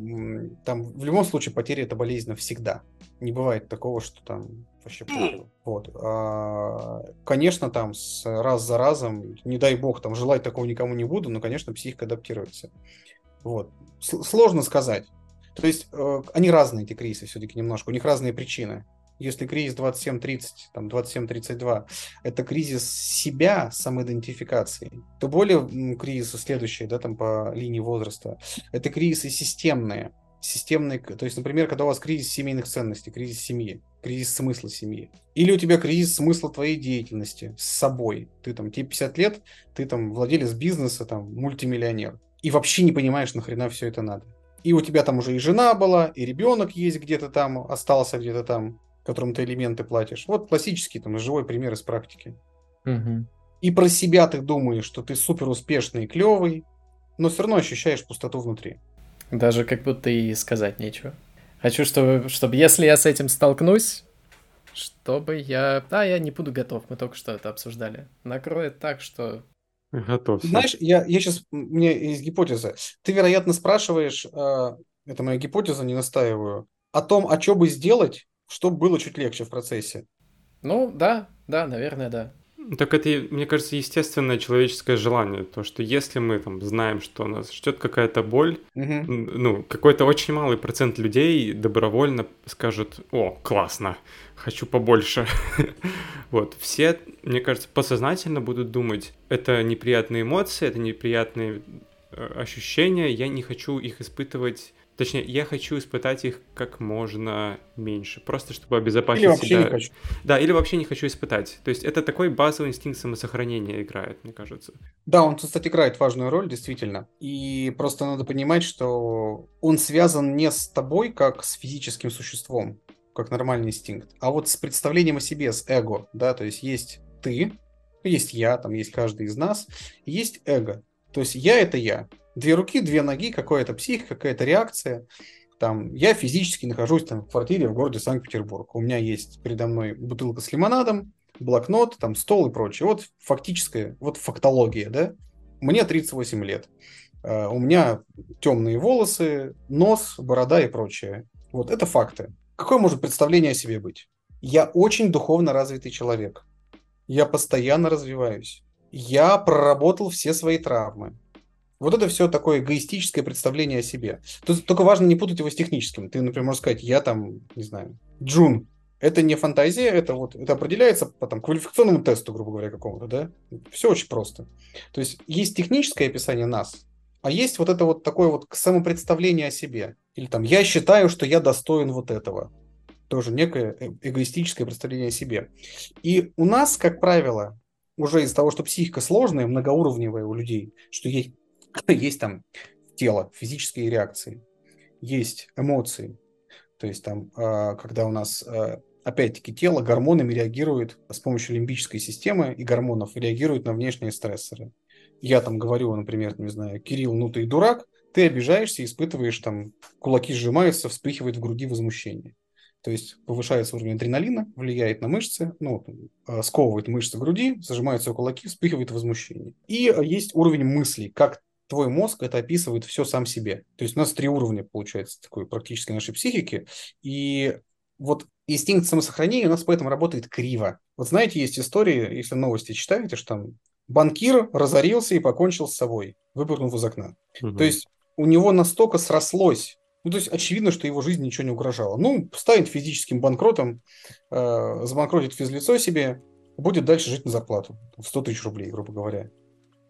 там в любом случае потеря это болезнь навсегда. Не бывает такого, что там вообще похер. Вот. А, конечно, там с раз за разом, не дай бог, там желать такого никому не буду, но, конечно, психика адаптируется. Вот. С- сложно сказать. То есть э, они разные, эти кризисы, все-таки немножко. У них разные причины. Если кризис 27-30, там 27-32, это кризис себя, самоидентификации, то более кризисы следующие, да, там по линии возраста, это кризисы системные. Системные, то есть, например, когда у вас кризис семейных ценностей, кризис семьи, кризис смысла семьи. Или у тебя кризис смысла твоей деятельности с собой. Ты там, тебе 50 лет, ты там владелец бизнеса, там, мультимиллионер. И вообще не понимаешь, нахрена все это надо. И у тебя там уже и жена была, и ребенок есть где-то там, остался где-то там, которым ты элементы платишь. Вот классический там живой пример из практики. Угу. И про себя ты думаешь, что ты супер успешный и клевый, но все равно ощущаешь пустоту внутри. Даже как будто и сказать нечего. Хочу, чтобы, чтобы если я с этим столкнусь, чтобы я... Да, я не буду готов, мы только что это обсуждали. Накроет так, что... Готов. Знаешь, я, я сейчас... У меня есть гипотеза. Ты, вероятно, спрашиваешь, э, это моя гипотеза, не настаиваю, о том, а что бы сделать, чтобы было чуть легче в процессе. Ну, да, да, наверное, да. Так это, мне кажется, естественное человеческое желание, то, что если мы там знаем, что нас ждет какая-то боль, угу. ну, какой-то очень малый процент людей добровольно скажет, о, классно, хочу побольше. вот, все, мне кажется, подсознательно будут думать, это неприятные эмоции, это неприятные э, ощущения, я не хочу их испытывать Точнее, я хочу испытать их как можно меньше, просто чтобы обезопасить или вообще себя. Не хочу. Да, или вообще не хочу испытать. То есть это такой базовый инстинкт самосохранения играет, мне кажется. Да, он, кстати, играет важную роль, действительно. И просто надо понимать, что он связан не с тобой, как с физическим существом, как нормальный инстинкт, а вот с представлением о себе, с эго, да, то есть есть ты, есть я, там есть каждый из нас, есть эго. То есть я это я, две руки, две ноги, какая-то психика, какая-то реакция. Там, я физически нахожусь там, в квартире в городе Санкт-Петербург. У меня есть передо мной бутылка с лимонадом, блокнот, там, стол и прочее. Вот фактическая, вот фактология, да. Мне 38 лет. Uh, у меня темные волосы, нос, борода и прочее. Вот это факты. Какое может представление о себе быть? Я очень духовно развитый человек. Я постоянно развиваюсь. Я проработал все свои травмы. Вот это все такое эгоистическое представление о себе. Тут только важно не путать его с техническим. Ты, например, можешь сказать, я там, не знаю, Джун. Это не фантазия, это вот это определяется по там, квалификационному тесту, грубо говоря, какому-то, да? Все очень просто. То есть есть техническое описание нас, а есть вот это вот такое вот самопредставление о себе. Или там, я считаю, что я достоин вот этого. Тоже некое э, эгоистическое представление о себе. И у нас, как правило, уже из-за того, что психика сложная, многоуровневая у людей, что есть есть там тело, физические реакции, есть эмоции. То есть там, а, когда у нас а, опять-таки тело гормонами реагирует с помощью лимбической системы и гормонов реагирует на внешние стрессоры. Я там говорю, например, не знаю, Кирилл, ну ты дурак, ты обижаешься, испытываешь там, кулаки сжимаются, вспыхивает в груди возмущение. То есть повышается уровень адреналина, влияет на мышцы, ну, а, сковывает мышцы груди, зажимаются кулаки, вспыхивает возмущение. И есть уровень мыслей, как твой мозг это описывает все сам себе. То есть у нас три уровня, получается, такой практически нашей психики. И вот инстинкт самосохранения у нас поэтому работает криво. Вот знаете, есть истории, если новости читаете, что там банкир разорился и покончил с собой, выпрыгнув из окна. Угу. То есть у него настолько срослось ну, то есть очевидно, что его жизни ничего не угрожало. Ну, станет физическим банкротом, э, забанкротит физлицо себе, будет дальше жить на зарплату. В 100 тысяч рублей, грубо говоря.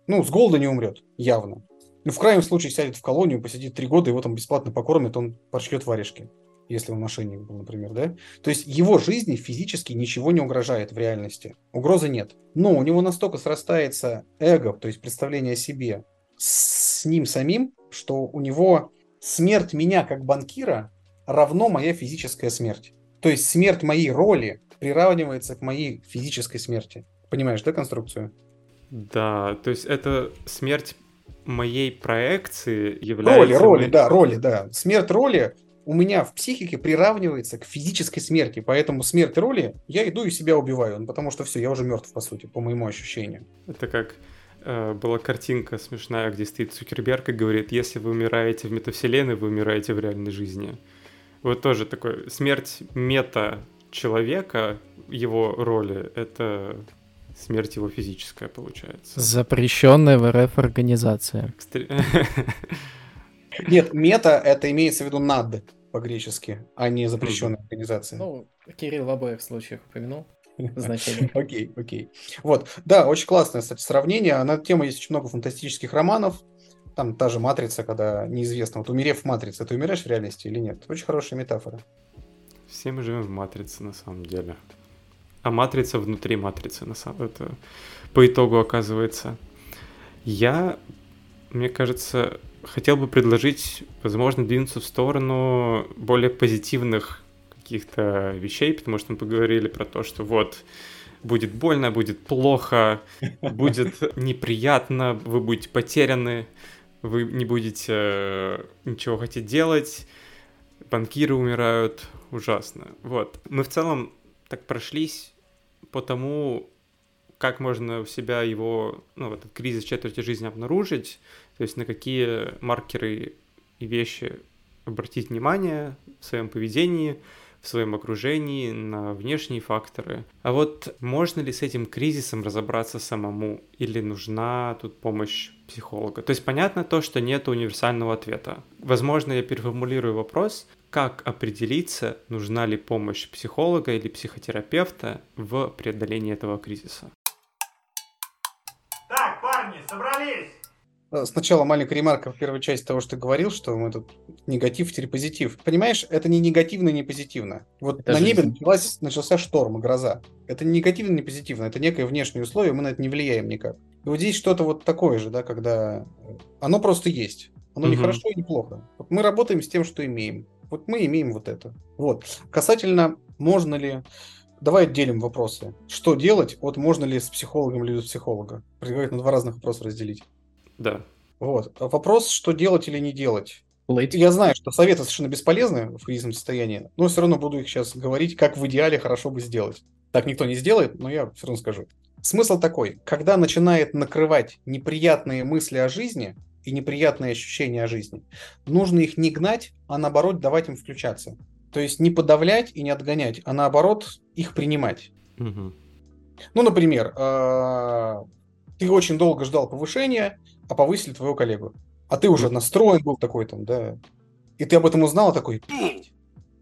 Ну, с голода не умрет, явно. Ну, в крайнем случае сядет в колонию, посидит три года, его там бесплатно покормят, он пошлет варежки, если он мошенник был, например, да? То есть его жизни физически ничего не угрожает в реальности. Угрозы нет. Но у него настолько срастается эго, то есть представление о себе, с ним самим, что у него смерть меня как банкира равно моя физическая смерть. То есть смерть моей роли приравнивается к моей физической смерти. Понимаешь, да, конструкцию? Да, то есть это смерть моей проекции является... Роли, роли, да, роли, да. Смерть роли у меня в психике приравнивается к физической смерти, поэтому смерть роли я иду и себя убиваю, ну, потому что все, я уже мертв, по сути, по моему ощущению. Это как э, была картинка смешная, где стоит Цукерберг и говорит, если вы умираете в метавселенной, вы умираете в реальной жизни. Вот тоже такой смерть мета человека, его роли, это Смерть его физическая, получается. Запрещенная в РФ организация. Нет, мета это имеется в виду над по-гречески, а не запрещенная организация. Ну, Кирилл в обоих случаях упомянул значение. Окей, окей. Вот, да, очень классное, кстати, сравнение. На эту тему есть очень много фантастических романов. Там та же матрица, когда неизвестно, вот умерев в матрице, ты умираешь в реальности или нет? Очень хорошая метафора. Все мы живем в матрице, на самом деле а матрица внутри матрицы, на самом это по итогу оказывается. Я, мне кажется, хотел бы предложить, возможно, двинуться в сторону более позитивных каких-то вещей, потому что мы поговорили про то, что вот будет больно, будет плохо, будет неприятно, вы будете потеряны, вы не будете э, ничего хотеть делать, банкиры умирают, ужасно. Вот. Мы в целом так прошлись по тому, как можно у себя его, ну, этот кризис четверти жизни обнаружить, то есть на какие маркеры и вещи обратить внимание в своем поведении, в своем окружении, на внешние факторы. А вот можно ли с этим кризисом разобраться самому или нужна тут помощь психолога? То есть понятно то, что нет универсального ответа. Возможно, я переформулирую вопрос, как определиться, нужна ли помощь психолога или психотерапевта в преодолении этого кризиса? Так, парни, собрались! Э, сначала маленькая ремарка в первой части того, что ты говорил, что мы тут негатив теперь позитив. Понимаешь, это не негативно, не позитивно. Вот это на жизнь. небе началась, начался шторм, гроза. Это не негативно, не позитивно, это некое внешнее условие, мы на это не влияем никак. И вот здесь что-то вот такое же, да, когда оно просто есть. Оно угу. не хорошо и не плохо. Вот мы работаем с тем, что имеем. Вот мы имеем вот это. Вот. Касательно, можно ли Давай отделим вопросы. Что делать? Вот можно ли с психологом или без психолога? Предлагаю на два разных вопроса разделить. Да. Вот. Вопрос, что делать или не делать. Лейт. Я знаю, что советы совершенно бесполезны в кризисном состоянии, но все равно буду их сейчас говорить, как в идеале хорошо бы сделать. Так никто не сделает, но я все равно скажу. Смысл такой, когда начинает накрывать неприятные мысли о жизни и неприятные ощущения о жизни, нужно их не гнать, а наоборот давать им включаться. То есть не подавлять и не отгонять, а наоборот их принимать. Угу. Ну, например, э, ты очень долго ждал повышения, а повысили твоего коллегу. А ты уже настроен был такой там, да. И ты об этом узнал, такой,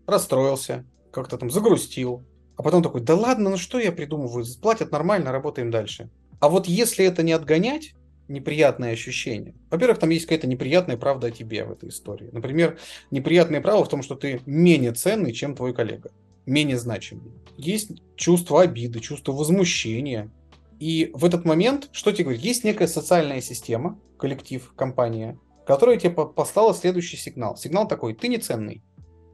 расстроился, как-то там загрустил. А потом такой, да ладно, ну что я придумываю, платят нормально, работаем дальше. А вот если это не отгонять, неприятные ощущения. Во-первых, там есть какая-то неприятная правда о тебе в этой истории. Например, неприятная правда в том, что ты менее ценный, чем твой коллега, менее значимый. Есть чувство обиды, чувство возмущения, и в этот момент, что тебе говорит, есть некая социальная система, коллектив, компания, которая тебе послала следующий сигнал. Сигнал такой, ты не ценный,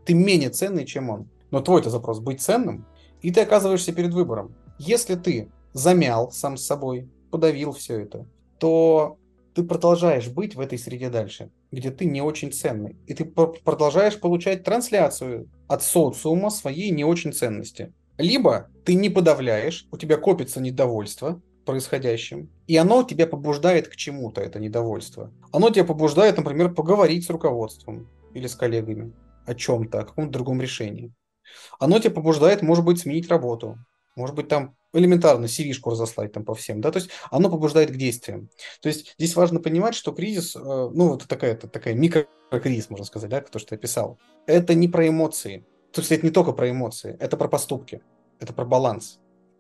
ты менее ценный, чем он. Но твой это запрос быть ценным, и ты оказываешься перед выбором. Если ты замял сам с собой, подавил все это, то ты продолжаешь быть в этой среде дальше, где ты не очень ценный. И ты продолжаешь получать трансляцию от социума своей не очень ценности. Либо ты не подавляешь, у тебя копится недовольство происходящим, и оно тебя побуждает к чему-то, это недовольство. Оно тебя побуждает, например, поговорить с руководством или с коллегами о чем-то, о каком-то другом решении. Оно тебя побуждает, может быть, сменить работу, может быть, там элементарно CV-шку разослать там по всем, да, то есть оно побуждает к действиям. То есть здесь важно понимать, что кризис, э, ну, вот такая, такая микрокризис, можно сказать, да, то, что я писал, это не про эмоции, то есть это не только про эмоции, это про поступки, это про баланс.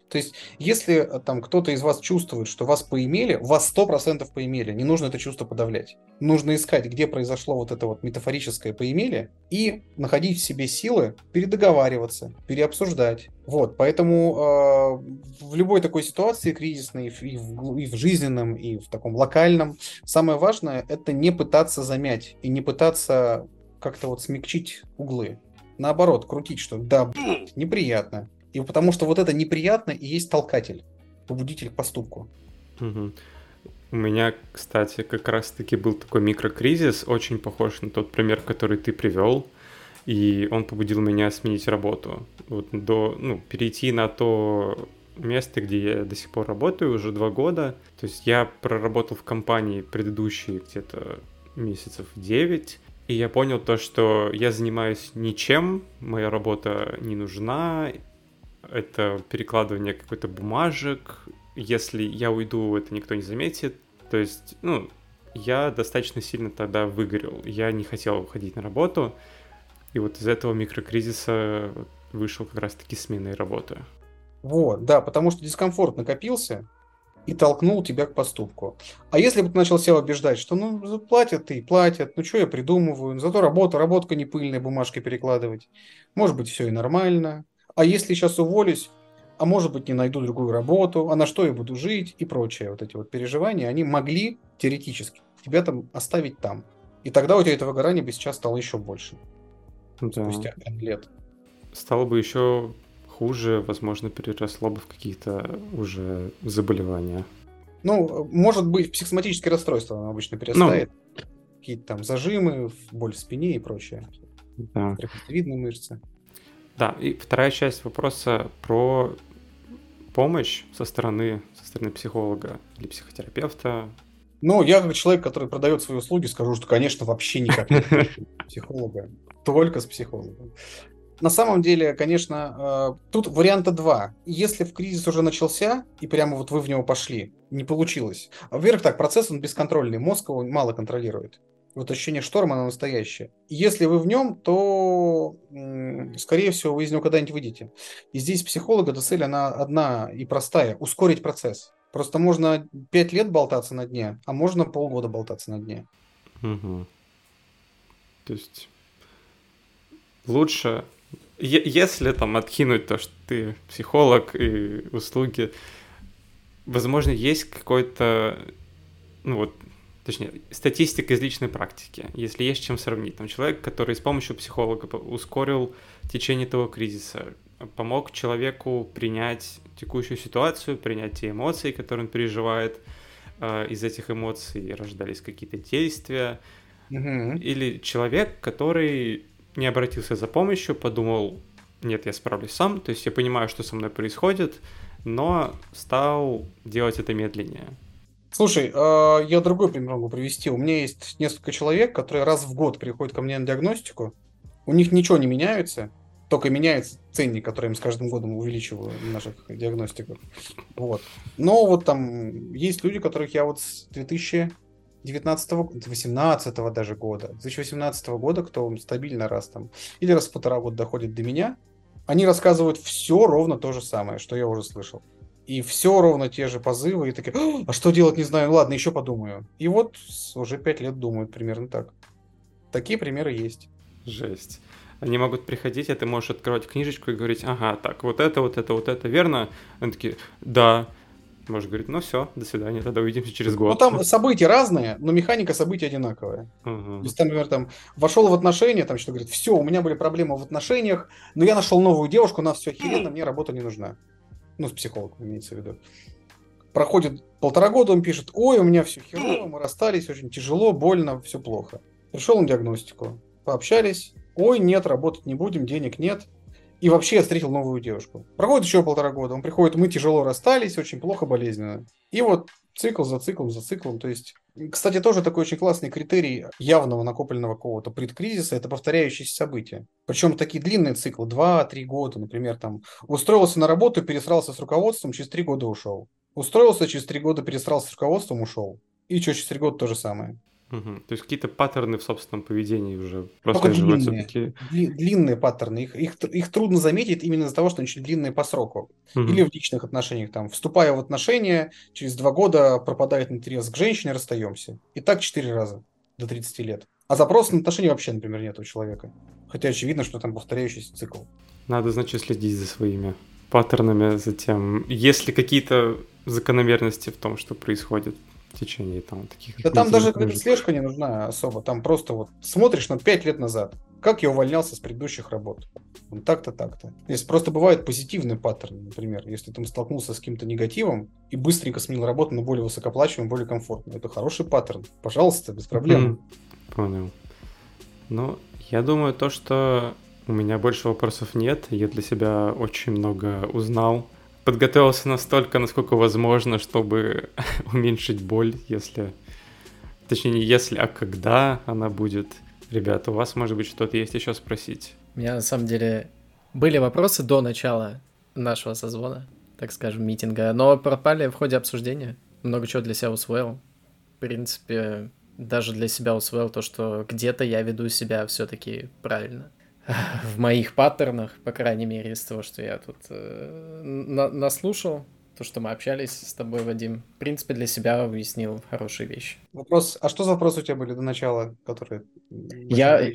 То есть, если э, там кто-то из вас чувствует, что вас поимели, вас сто процентов поимели, не нужно это чувство подавлять. Нужно искать, где произошло вот это вот метафорическое поимели, и находить в себе силы передоговариваться, переобсуждать. Вот, поэтому э, в любой такой ситуации кризисной, и в, и в жизненном, и в таком локальном, самое важное это не пытаться замять и не пытаться как-то вот смягчить углы наоборот, крутить, что да, неприятно. И потому что вот это неприятно и есть толкатель, побудитель к поступку. Угу. У меня, кстати, как раз-таки был такой микрокризис, очень похож на тот пример, который ты привел, и он побудил меня сменить работу. Вот до, ну, перейти на то место, где я до сих пор работаю уже два года. То есть я проработал в компании предыдущие где-то месяцев 9, и я понял то, что я занимаюсь ничем, моя работа не нужна, это перекладывание какой-то бумажек, если я уйду, это никто не заметит. То есть, ну, я достаточно сильно тогда выгорел. Я не хотел уходить на работу. И вот из этого микрокризиса вышел как раз-таки сменой работы. Вот, да, потому что дискомфорт накопился, и толкнул тебя к поступку. А если бы ты начал себя убеждать, что ну платят и платят, ну что я придумываю, зато работа, работка не пыльная, бумажкой перекладывать. Может быть, все и нормально. А если сейчас уволюсь, а может быть, не найду другую работу, а на что я буду жить и прочее. Вот эти вот переживания, они могли теоретически тебя там оставить там. И тогда у тебя этого выгорания бы сейчас стало еще больше. Да. Спустя лет. Стало бы еще хуже, возможно, переросло бы в какие-то уже заболевания. Ну, может быть, психосоматическое расстройство оно обычно перестает. Ну, Какие-то там зажимы, боль в спине и прочее. Да. Трапециевидные мышцы. Да, и вторая часть вопроса про помощь со стороны, со стороны психолога или психотерапевта. Ну, я как человек, который продает свои услуги, скажу, что, конечно, вообще никак не психолога. Только с психологом. На самом деле, конечно, э, тут варианта два. Если в кризис уже начался, и прямо вот вы в него пошли, не получилось. Во-первых, так, процесс он бесконтрольный, мозг его мало контролирует. Вот ощущение шторма, оно настоящее. если вы в нем, то, скорее всего, вы из него когда-нибудь выйдете. И здесь психолога, эта цель, она одна и простая – ускорить процесс. Просто можно пять лет болтаться на дне, а можно полгода болтаться на дне. Угу. То есть лучше, если там откинуть то, что ты психолог и услуги, возможно, есть какой-то, ну вот, точнее, статистика из личной практики, если есть чем сравнить. Там человек, который с помощью психолога ускорил течение того кризиса, помог человеку принять текущую ситуацию, принять те эмоции, которые он переживает, э, из этих эмоций рождались какие-то действия, угу. или человек, который не обратился за помощью, подумал, нет, я справлюсь сам, то есть я понимаю, что со мной происходит, но стал делать это медленнее. Слушай, а, я другой пример могу привести. У меня есть несколько человек, которые раз в год приходят ко мне на диагностику. У них ничего не меняется, только меняется ценник, который им с каждым годом увеличиваю в наших диагностиках. Вот. Но вот там есть люди, которых я вот с 2019 18 даже года, 2018 года, кто стабильно раз там, или раз в полтора года доходит до меня, они рассказывают все ровно то же самое, что я уже слышал. И все ровно те же позывы, и такие, а что делать, не знаю, ладно, еще подумаю. И вот уже пять лет думают примерно так. Такие примеры есть. Жесть. Они могут приходить, а ты можешь открывать книжечку и говорить, ага, так, вот это, вот это, вот это, верно? Они такие, да. Можешь говорить, ну все, до свидания, тогда увидимся через год. Ну там события разные, но механика событий одинаковая. Угу. То есть, там, например, там вошел в отношения, там что говорит, все, у меня были проблемы в отношениях, но я нашел новую девушку, на все охеренно, мне работа не нужна. Ну, с психологом имеется в виду. Проходит полтора года, он пишет, ой, у меня все херово, мы расстались, очень тяжело, больно, все плохо. Пришел на диагностику, пообщались, ой, нет, работать не будем, денег нет. И вообще я встретил новую девушку. Проходит еще полтора года, он приходит, мы тяжело расстались, очень плохо, болезненно. И вот цикл за циклом, за циклом. То есть, кстати, тоже такой очень классный критерий явного накопленного какого-то предкризиса – это повторяющиеся события. Причем такие длинные циклы, 2-3 года, например, там, устроился на работу, пересрался с руководством, через 3 года ушел. Устроился, через 3 года пересрался с руководством, ушел. И что, через 3 года то же самое. Угу. То есть какие-то паттерны в собственном поведении уже прослеживаются. Длинные, такие... длинные паттерны. Их, их, их трудно заметить именно из-за того, что они очень длинные по сроку. Угу. Или в личных отношениях. Там, вступая в отношения, через два года пропадает интерес к женщине, расстаемся. И так четыре раза до 30 лет. А запроса на отношения вообще, например, нет у человека. Хотя очевидно, что там повторяющийся цикл. Надо, значит, следить за своими паттернами, за тем, есть ли какие-то закономерности в том, что происходит в течение там таких... Да там даже слежка не нужна особо. Там просто вот смотришь на 5 лет назад, как я увольнялся с предыдущих работ. Так-то, так-то. Если просто бывает позитивный паттерн, например, если ты столкнулся с каким-то негативом и быстренько сменил работу на более высокоплачиваемую, более комфортную. Это хороший паттерн. Пожалуйста, без проблем. Понял. Ну, я думаю, то, что у меня больше вопросов нет. Я для себя очень много узнал подготовился настолько, насколько возможно, чтобы уменьшить боль, если... Точнее, не если, а когда она будет. Ребята, у вас, может быть, что-то есть еще спросить? У меня, на самом деле, были вопросы до начала нашего созвона, так скажем, митинга, но пропали в ходе обсуждения. Много чего для себя усвоил. В принципе, даже для себя усвоил то, что где-то я веду себя все-таки правильно в моих паттернах, по крайней мере, из того, что я тут э, на наслушал, то, что мы общались с тобой, Вадим, в принципе, для себя уяснил хорошие вещи. Вопрос, а что за вопросы у тебя были до начала, которые... Я...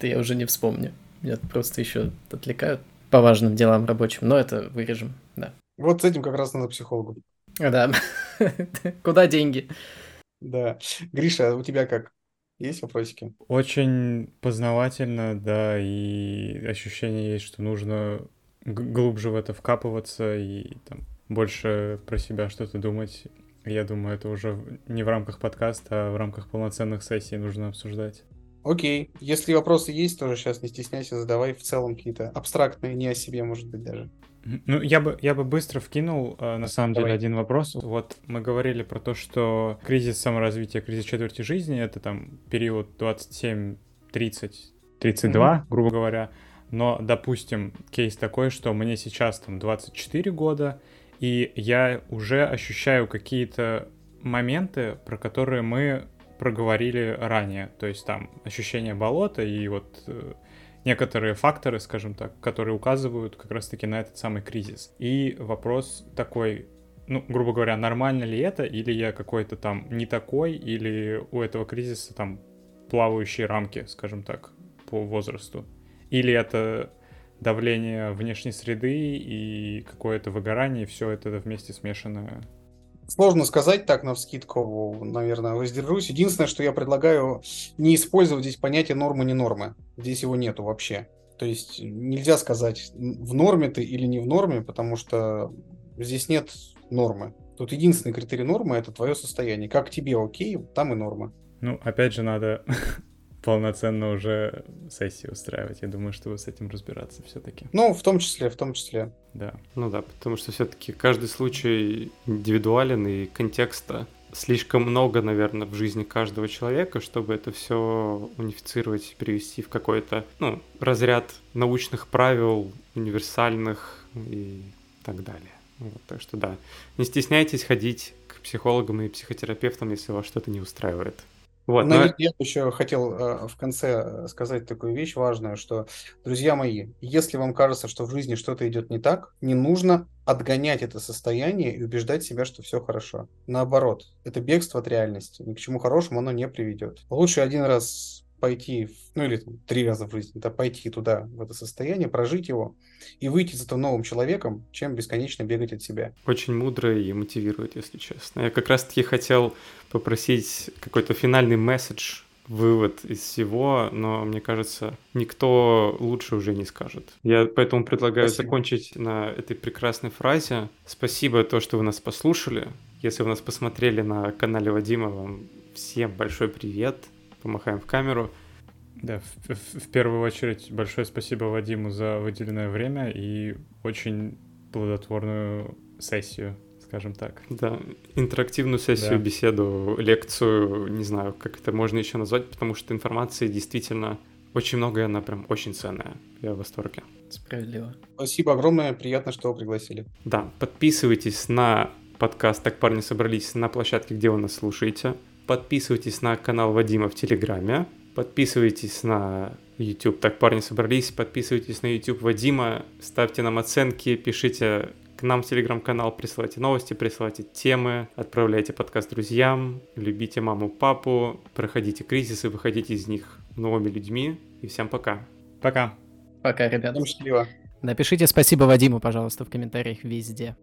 Да я уже не вспомню. Меня просто еще отвлекают по важным делам рабочим, но это вырежем, да. Вот с этим как раз надо психологу. Да. Куда деньги? Да. Гриша, у тебя как? Есть вопросики? Очень познавательно, да, и ощущение есть, что нужно глубже в это вкапываться и там больше про себя что-то думать. Я думаю, это уже не в рамках подкаста, а в рамках полноценных сессий нужно обсуждать. Окей. Если вопросы есть, тоже сейчас не стесняйся, задавай в целом какие-то абстрактные, не о себе, может быть, даже. Ну, я бы, я бы быстро вкинул, э, на самом Давай. деле, один вопрос. Вот мы говорили про то, что кризис саморазвития, кризис четверти жизни — это там период 27, 30, 32, mm-hmm. грубо говоря. Но, допустим, кейс такой, что мне сейчас там 24 года, и я уже ощущаю какие-то моменты, про которые мы проговорили ранее. То есть там ощущение болота и вот э, некоторые факторы, скажем так, которые указывают как раз-таки на этот самый кризис. И вопрос такой, ну, грубо говоря, нормально ли это, или я какой-то там не такой, или у этого кризиса там плавающие рамки, скажем так, по возрасту. Или это давление внешней среды и какое-то выгорание, и все это вместе смешано. Сложно сказать так на вскидку, наверное, воздержусь. Единственное, что я предлагаю не использовать здесь понятие нормы не нормы. Здесь его нету вообще. То есть нельзя сказать, в норме ты или не в норме, потому что здесь нет нормы. Тут единственный критерий нормы – это твое состояние. Как тебе окей, там и норма. Ну, опять же, надо полноценно уже сессии устраивать. Я думаю, что вы с этим разбираться все-таки. Ну, в том числе, в том числе. Да. Ну да, потому что все-таки каждый случай индивидуален и контекста слишком много, наверное, в жизни каждого человека, чтобы это все унифицировать, перевести в какой-то, ну, разряд научных правил, универсальных и так далее. Вот, так что да, не стесняйтесь ходить к психологам и психотерапевтам, если вас что-то не устраивает. Вот, но... Я еще хотел э, в конце э, сказать такую вещь важную, что, друзья мои, если вам кажется, что в жизни что-то идет не так, не нужно отгонять это состояние и убеждать себя, что все хорошо. Наоборот, это бегство от реальности. Ни к чему хорошему оно не приведет. Лучше один раз пойти, ну или там, три раза в жизни, да, пойти туда, в это состояние, прожить его и выйти из этого новым человеком, чем бесконечно бегать от себя. Очень мудро и мотивирует, если честно. Я как раз-таки хотел попросить какой-то финальный месседж, вывод из всего, но мне кажется, никто лучше уже не скажет. Я поэтому предлагаю Спасибо. закончить на этой прекрасной фразе. Спасибо то, что вы нас послушали. Если вы нас посмотрели на канале Вадима, вам всем большой привет помахаем в камеру. Да, в, в, в первую очередь большое спасибо Вадиму за выделенное время и очень плодотворную сессию, скажем так. Да, интерактивную сессию, да. беседу, лекцию, не знаю, как это можно еще назвать, потому что информации действительно очень много, и она прям очень ценная. Я в восторге. Справедливо. Спасибо огромное, приятно, что вы пригласили. Да, подписывайтесь на подкаст «Так парни собрались» на площадке, где вы нас слушаете. Подписывайтесь на канал Вадима в Телеграме. Подписывайтесь на YouTube. Так парни собрались. Подписывайтесь на YouTube Вадима. Ставьте нам оценки. Пишите к нам в Телеграм-канал. Присылайте новости, присылайте темы. Отправляйте подкаст друзьям. Любите маму, папу. Проходите кризисы, выходите из них новыми людьми. И всем пока. Пока. Пока, ребята. Счастливо. Напишите спасибо Вадиму, пожалуйста, в комментариях везде.